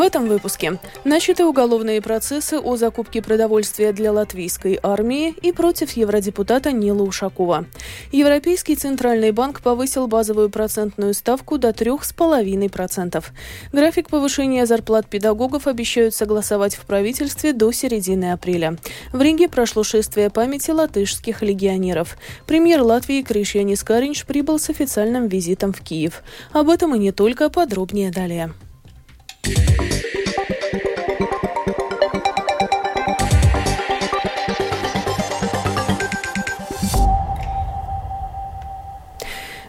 В этом выпуске начаты уголовные процессы о закупке продовольствия для латвийской армии и против евродепутата Нила Ушакова. Европейский центральный банк повысил базовую процентную ставку до 3,5%. График повышения зарплат педагогов обещают согласовать в правительстве до середины апреля. В Риге прошло шествие памяти латышских легионеров. Премьер Латвии Кришьянис Каринч прибыл с официальным визитом в Киев. Об этом и не только, подробнее далее. Yeah.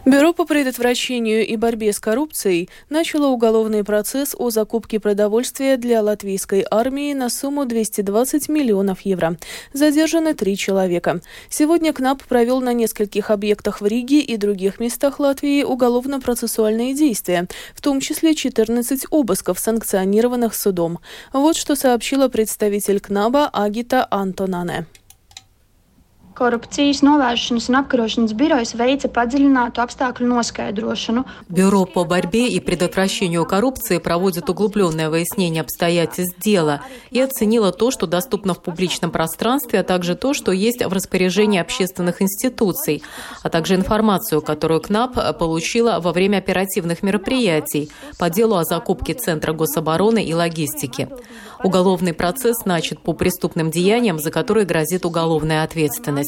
Бюро по предотвращению и борьбе с коррупцией начало уголовный процесс о закупке продовольствия для латвийской армии на сумму 220 миллионов евро. Задержаны три человека. Сегодня КНАП провел на нескольких объектах в Риге и других местах Латвии уголовно-процессуальные действия, в том числе 14 обысков, санкционированных судом. Вот что сообщила представитель КНАБа Агита Антонане. Коррупцijas novēršanas un apkarošanas birojas veica padziļinātu apstākļu noskaidrošanu. Бюро по борьбе и предотвращению коррупции проводит углубленное выяснение обстоятельств дела и оценило то, что доступно в публичном пространстве, а также то, что есть в распоряжении общественных институций, а также информацию, которую КНАП получила во время оперативных мероприятий по делу о закупке Центра гособороны и логистики. Уголовный процесс начат по преступным деяниям, за которые грозит уголовная ответственность,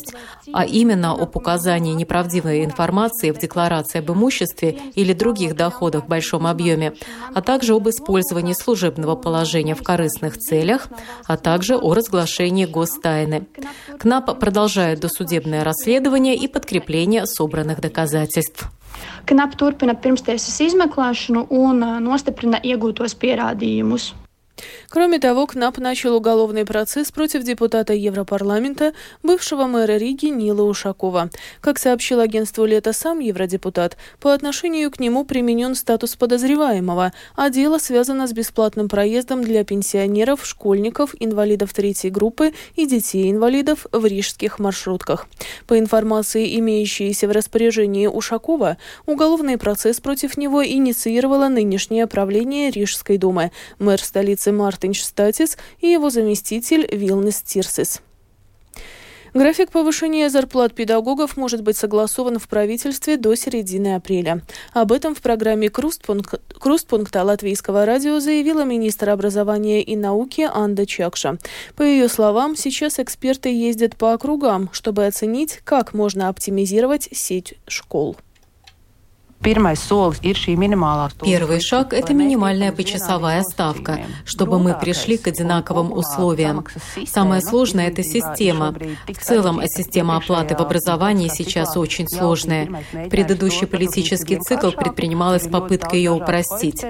а именно об указании неправдивой информации в декларации об имуществе или других доходах в большом объеме, а также об использовании служебного положения в корыстных целях, а также о разглашении гостайны. КНАП продолжает досудебное расследование и подкрепление собранных доказательств. КНАП turpina pirmstiesas izmeklēšanu un nostiprina iegūtos pierādījumus. Кроме того, КНАП начал уголовный процесс против депутата Европарламента, бывшего мэра Риги Нила Ушакова. Как сообщил агентству «Лето» сам евродепутат, по отношению к нему применен статус подозреваемого, а дело связано с бесплатным проездом для пенсионеров, школьников, инвалидов третьей группы и детей-инвалидов в рижских маршрутках. По информации, имеющейся в распоряжении Ушакова, уголовный процесс против него инициировало нынешнее правление Рижской думы. Мэр столицы столицы Мартинштатис и его заместитель Вилнес Тирсис. График повышения зарплат педагогов может быть согласован в правительстве до середины апреля. Об этом в программе «Крустпункт», «Крустпункта» латвийского радио заявила министр образования и науки Анда Чакша. По ее словам, сейчас эксперты ездят по округам, чтобы оценить, как можно оптимизировать сеть школ. Первый шаг – это минимальная почасовая ставка, чтобы мы пришли к одинаковым условиям. Самое сложное – это система. В целом, система оплаты в образовании сейчас очень сложная. Предыдущий политический цикл предпринималась попытка ее упростить.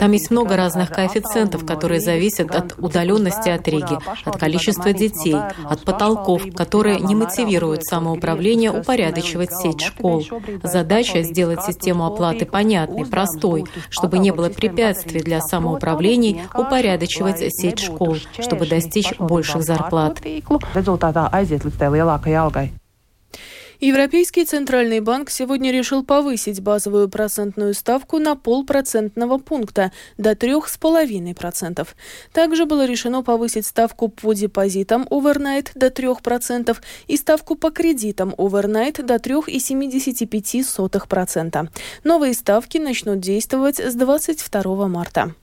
Там есть много разных коэффициентов, которые зависят от удаленности от Риги, от количества детей, от потолков, которые не мотивируют самоуправление упорядочивать сеть школ. Задача – сделать систему систему оплаты понятной, простой, чтобы не было препятствий для самоуправлений упорядочивать сеть школ, чтобы достичь больших зарплат. Европейский центральный банк сегодня решил повысить базовую процентную ставку на полпроцентного пункта до 3,5%. Также было решено повысить ставку по депозитам overnight до 3% и ставку по кредитам overnight до 3,75%. Новые ставки начнут действовать с 22 марта.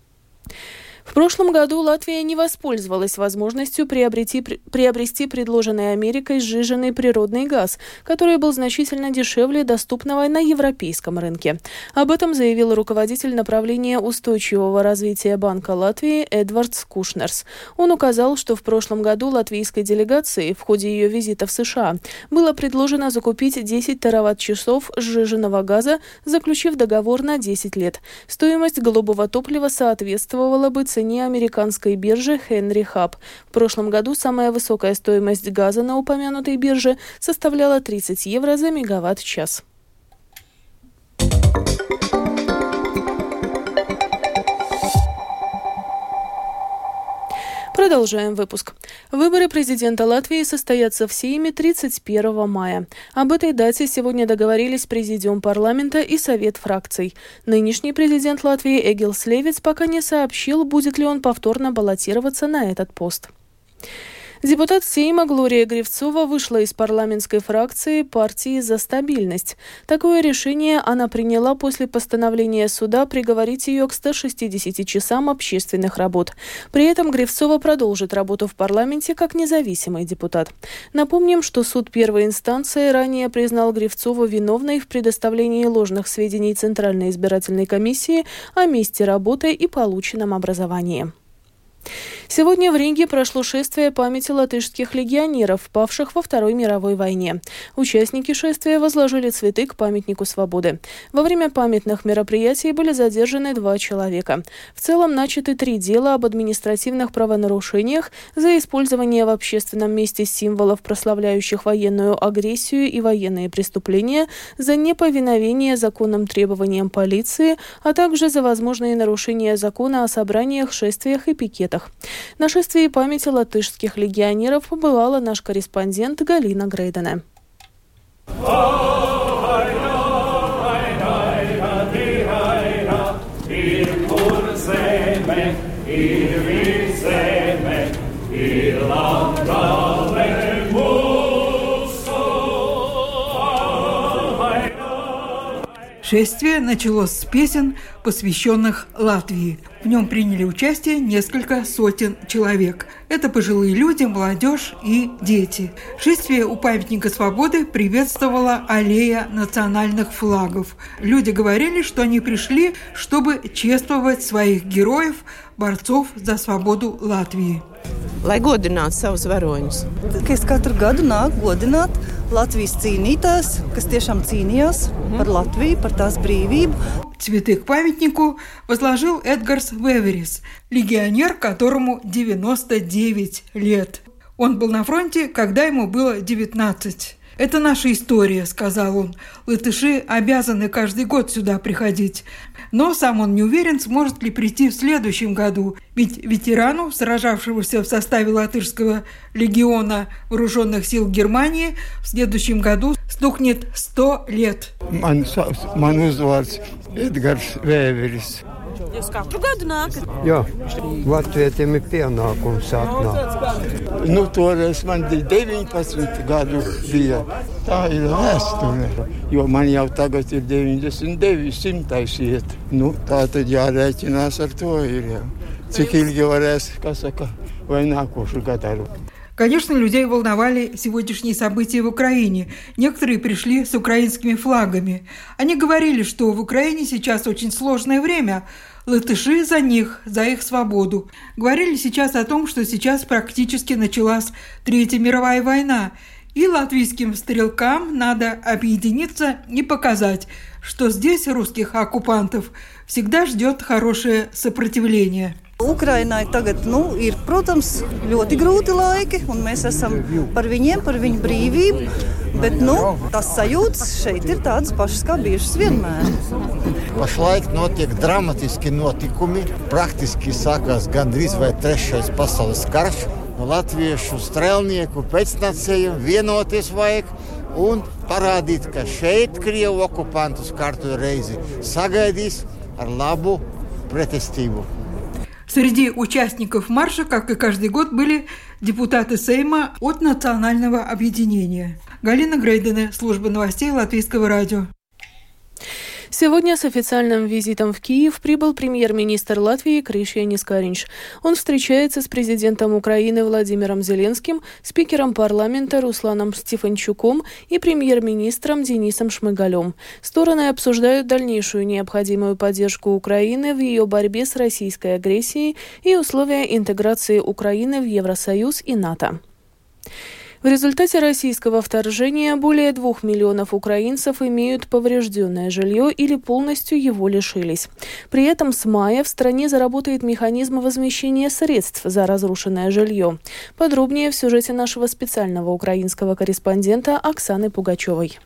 В прошлом году Латвия не воспользовалась возможностью приобрети, приобрести предложенный Америкой сжиженный природный газ, который был значительно дешевле доступного на европейском рынке. Об этом заявил руководитель направления устойчивого развития Банка Латвии Эдвардс Кушнерс. Он указал, что в прошлом году латвийской делегации в ходе ее визита в США было предложено закупить 10 тераватт-часов сжиженного газа, заключив договор на 10 лет. Стоимость голубого топлива соответствовала бы цене американской биржи Henry Hub. В прошлом году самая высокая стоимость газа на упомянутой бирже составляла 30 евро за мегаватт-час. Продолжаем выпуск. Выборы президента Латвии состоятся в Сейме 31 мая. Об этой дате сегодня договорились Президиум парламента и Совет фракций. Нынешний президент Латвии Эгил Слевец пока не сообщил, будет ли он повторно баллотироваться на этот пост. Депутат Сейма Глория Гривцова вышла из парламентской фракции партии «За стабильность». Такое решение она приняла после постановления суда приговорить ее к 160 часам общественных работ. При этом Гривцова продолжит работу в парламенте как независимый депутат. Напомним, что суд первой инстанции ранее признал Гривцову виновной в предоставлении ложных сведений Центральной избирательной комиссии о месте работы и полученном образовании. Сегодня в Риге прошло шествие памяти латышских легионеров, павших во Второй мировой войне. Участники шествия возложили цветы к памятнику свободы. Во время памятных мероприятий были задержаны два человека. В целом начаты три дела об административных правонарушениях за использование в общественном месте символов, прославляющих военную агрессию и военные преступления, за неповиновение законным требованиям полиции, а также за возможные нарушения закона о собраниях, шествиях и пикетах. На шествии памяти латышских легионеров побывала наш корреспондент Галина Грейдена. Шествие началось с песен, посвященных Латвии. В нем приняли участие несколько сотен человек. Это пожилые люди, молодежь и дети. Шествие у памятника свободы приветствовала аллея национальных флагов. Люди говорили, что они пришли, чтобы чествовать своих героев, борцов за свободу Латвии. Lai godinātu savus varoņus. Es katru gadu nāku godināt Latvijas cīnītājus, kas tiešām cīnījās par Latviju, par tās brīvību. Цветы к памятнику возложил Эдгарс Веверис, легионер, которому 99 лет. Он был на фронте, когда ему было 19. «Это наша история», – сказал он. «Латыши обязаны каждый год сюда приходить. Но сам он не уверен, сможет ли прийти в следующем году. Ведь ветерану, сражавшегося в составе латышского легиона вооруженных сил Германии, в следующем году стукнет 100 лет. Man uzvārds Edgars Vēveris. Jūs katru gadu nākat? Jā, Latvijiem ir pienākums atnākt. Nu, toreiz man bija 19 gadu bija. Tā ir vēsture. Jo man jau tagad ir 99, 100 iet. Nu, tā tad jārēķinās ar to ir jau. Cik ilgi varēs, kas saka, vai nākošu gadu. Конечно, людей волновали сегодняшние события в Украине. Некоторые пришли с украинскими флагами. Они говорили, что в Украине сейчас очень сложное время. Латыши за них, за их свободу. Говорили сейчас о том, что сейчас практически началась Третья мировая война. И латвийским стрелкам надо объединиться и показать, что здесь русских оккупантов всегда ждет хорошее сопротивление. Ukrainai tagad nu, ir, protams, ļoti grūti laiki, un mēs esam par viņiem, par viņu brīvību. Bet nu, tas sajūtas šeit ir tādas pašas kā bijušas vienmēr. Pašlaik notiek dramatiski notikumi. Praktiski sākās gandrīz vai trešais pasaules karš. Latviešu strēlnieku pēcnācējiem vienoties vajag un parādīt, ka šeit Krievu okupantus kārtu reizi sagaidīs ar labu pretestību. Среди участников марша, как и каждый год, были депутаты Сейма от Национального объединения. Галина Грейдена, служба новостей Латвийского радио. Сегодня с официальным визитом в Киев прибыл премьер-министр Латвии Кришьянис Каринч. Он встречается с президентом Украины Владимиром Зеленским, спикером парламента Русланом Стефанчуком и премьер-министром Денисом Шмыгалем. Стороны обсуждают дальнейшую необходимую поддержку Украины в ее борьбе с российской агрессией и условия интеграции Украины в Евросоюз и НАТО. В результате российского вторжения более двух миллионов украинцев имеют поврежденное жилье или полностью его лишились. При этом с мая в стране заработает механизм возмещения средств за разрушенное жилье. Подробнее в сюжете нашего специального украинского корреспондента Оксаны Пугачевой.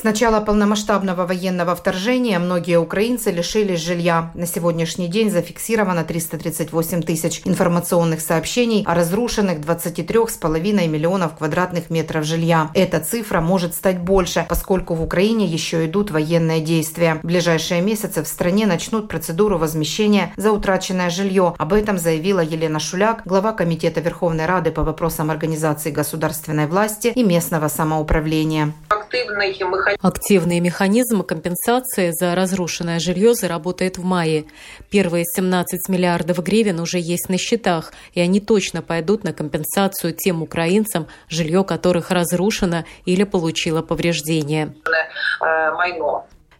С начала полномасштабного военного вторжения многие украинцы лишились жилья. На сегодняшний день зафиксировано 338 тысяч информационных сообщений о разрушенных 23,5 миллионов квадратных метров жилья. Эта цифра может стать больше, поскольку в Украине еще идут военные действия. В ближайшие месяцы в стране начнут процедуру возмещения за утраченное жилье. Об этом заявила Елена Шуляк, глава Комитета Верховной Рады по вопросам организации государственной власти и местного самоуправления активный механизм. Активный механизм компенсации за разрушенное жилье заработает в мае. Первые 17 миллиардов гривен уже есть на счетах, и они точно пойдут на компенсацию тем украинцам, жилье которых разрушено или получило повреждения. Э,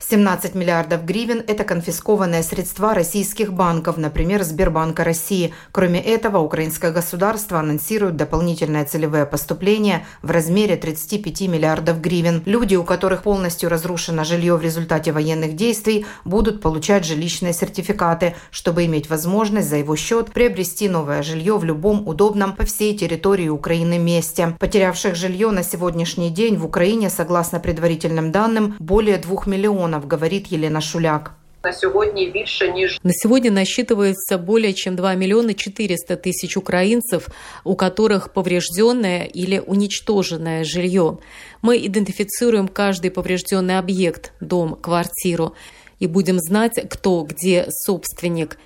17 миллиардов гривен – это конфискованные средства российских банков, например, Сбербанка России. Кроме этого, украинское государство анонсирует дополнительные целевые поступления в размере 35 миллиардов гривен. Люди, у которых полностью разрушено жилье в результате военных действий, будут получать жилищные сертификаты, чтобы иметь возможность за его счет приобрести новое жилье в любом удобном по всей территории Украины месте. Потерявших жилье на сегодняшний день в Украине, согласно предварительным данным, более 2 миллионов мільйонів, говорить Єлена Шуляк. На сегодня більше ніж на сегодня насчитывается более чем 2 миллиона 400 тысяч украинцев, у которых поврежденное или уничтоженное жилье. Мы идентифицируем каждый поврежденный объект, дом, квартиру, и будем знать, кто где собственник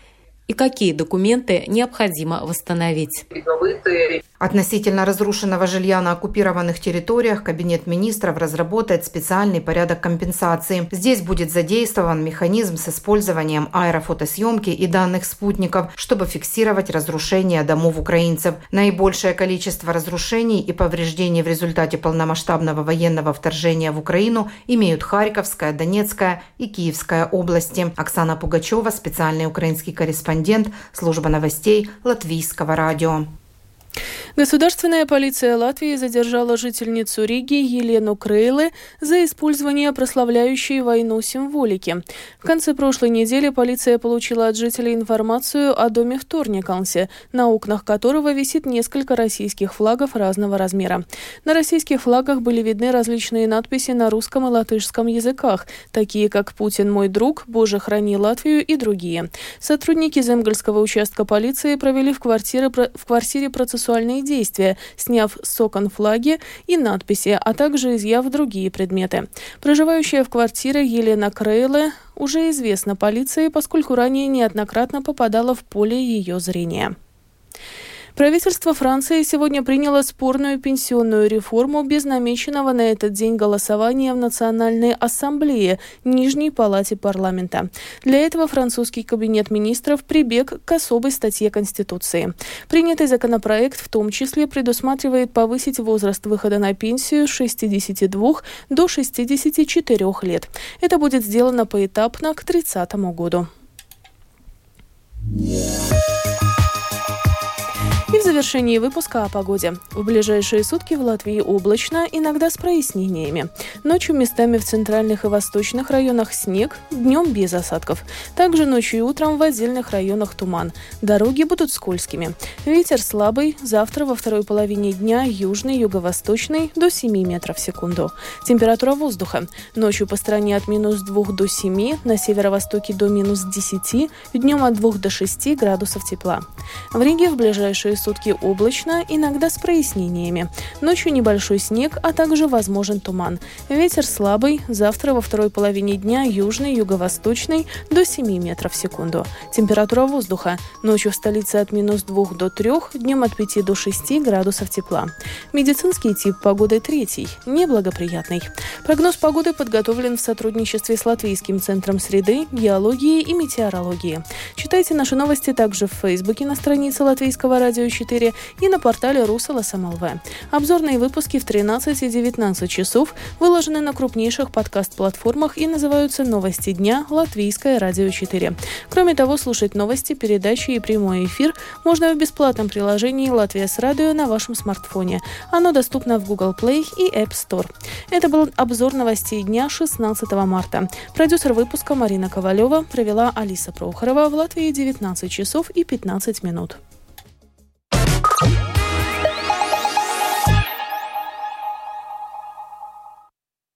и какие документы необходимо восстановить. Относительно разрушенного жилья на оккупированных территориях Кабинет министров разработает специальный порядок компенсации. Здесь будет задействован механизм с использованием аэрофотосъемки и данных спутников, чтобы фиксировать разрушения домов украинцев. Наибольшее количество разрушений и повреждений в результате полномасштабного военного вторжения в Украину имеют Харьковская, Донецкая и Киевская области. Оксана Пугачева, специальный украинский корреспондент, служба новостей Латвийского радио. Государственная полиция Латвии задержала жительницу Риги Елену Крейле за использование прославляющей войну символики. В конце прошлой недели полиция получила от жителей информацию о доме в Торникалсе, на окнах которого висит несколько российских флагов разного размера. На российских флагах были видны различные надписи на русском и латышском языках, такие как «Путин мой друг», «Боже, храни Латвию» и другие. Сотрудники Земгольского участка полиции провели в квартире, в квартире процессуальные действия, сняв с окон флаги и надписи, а также изъяв другие предметы. Проживающая в квартире Елена Крейле уже известна полиции, поскольку ранее неоднократно попадала в поле ее зрения. Правительство Франции сегодня приняло спорную пенсионную реформу без намеченного на этот день голосования в Национальной ассамблее Нижней палате парламента. Для этого французский кабинет министров прибег к особой статье Конституции. Принятый законопроект в том числе предусматривает повысить возраст выхода на пенсию с 62 до 64 лет. Это будет сделано поэтапно к 30 году. Yeah. Завершении выпуска о погоде. В ближайшие сутки в Латвии облачно, иногда с прояснениями. Ночью местами в центральных и восточных районах снег, днем без осадков. Также ночью и утром в отдельных районах туман. Дороги будут скользкими. Ветер слабый, завтра во второй половине дня южный, юго-восточный до 7 метров в секунду. Температура воздуха. Ночью по стране от минус 2 до 7, на северо-востоке до минус 10, днем от 2 до 6 градусов тепла. В Риге в ближайшие сутки облачно, иногда с прояснениями. Ночью небольшой снег, а также возможен туман. Ветер слабый, завтра во второй половине дня южный, юго-восточный до 7 метров в секунду. Температура воздуха. Ночью в столице от минус 2 до 3, днем от 5 до 6 градусов тепла. Медицинский тип погоды третий, неблагоприятный. Прогноз погоды подготовлен в сотрудничестве с Латвийским центром среды, геологии и метеорологии. Читайте наши новости также в Фейсбуке на странице Латвийского радио 4 и на портале Русала СМЛВ. Обзорные выпуски в 13 и 19 часов выложены на крупнейших подкаст-платформах и называются «Новости дня. Латвийское радио 4». Кроме того, слушать новости, передачи и прямой эфир можно в бесплатном приложении «Латвия с радио» на вашем смартфоне. Оно доступно в Google Play и App Store. Это был обзор новостей дня 16 марта. Продюсер выпуска Марина Ковалева провела Алиса Прохорова в Латвии 19 часов и 15 минут.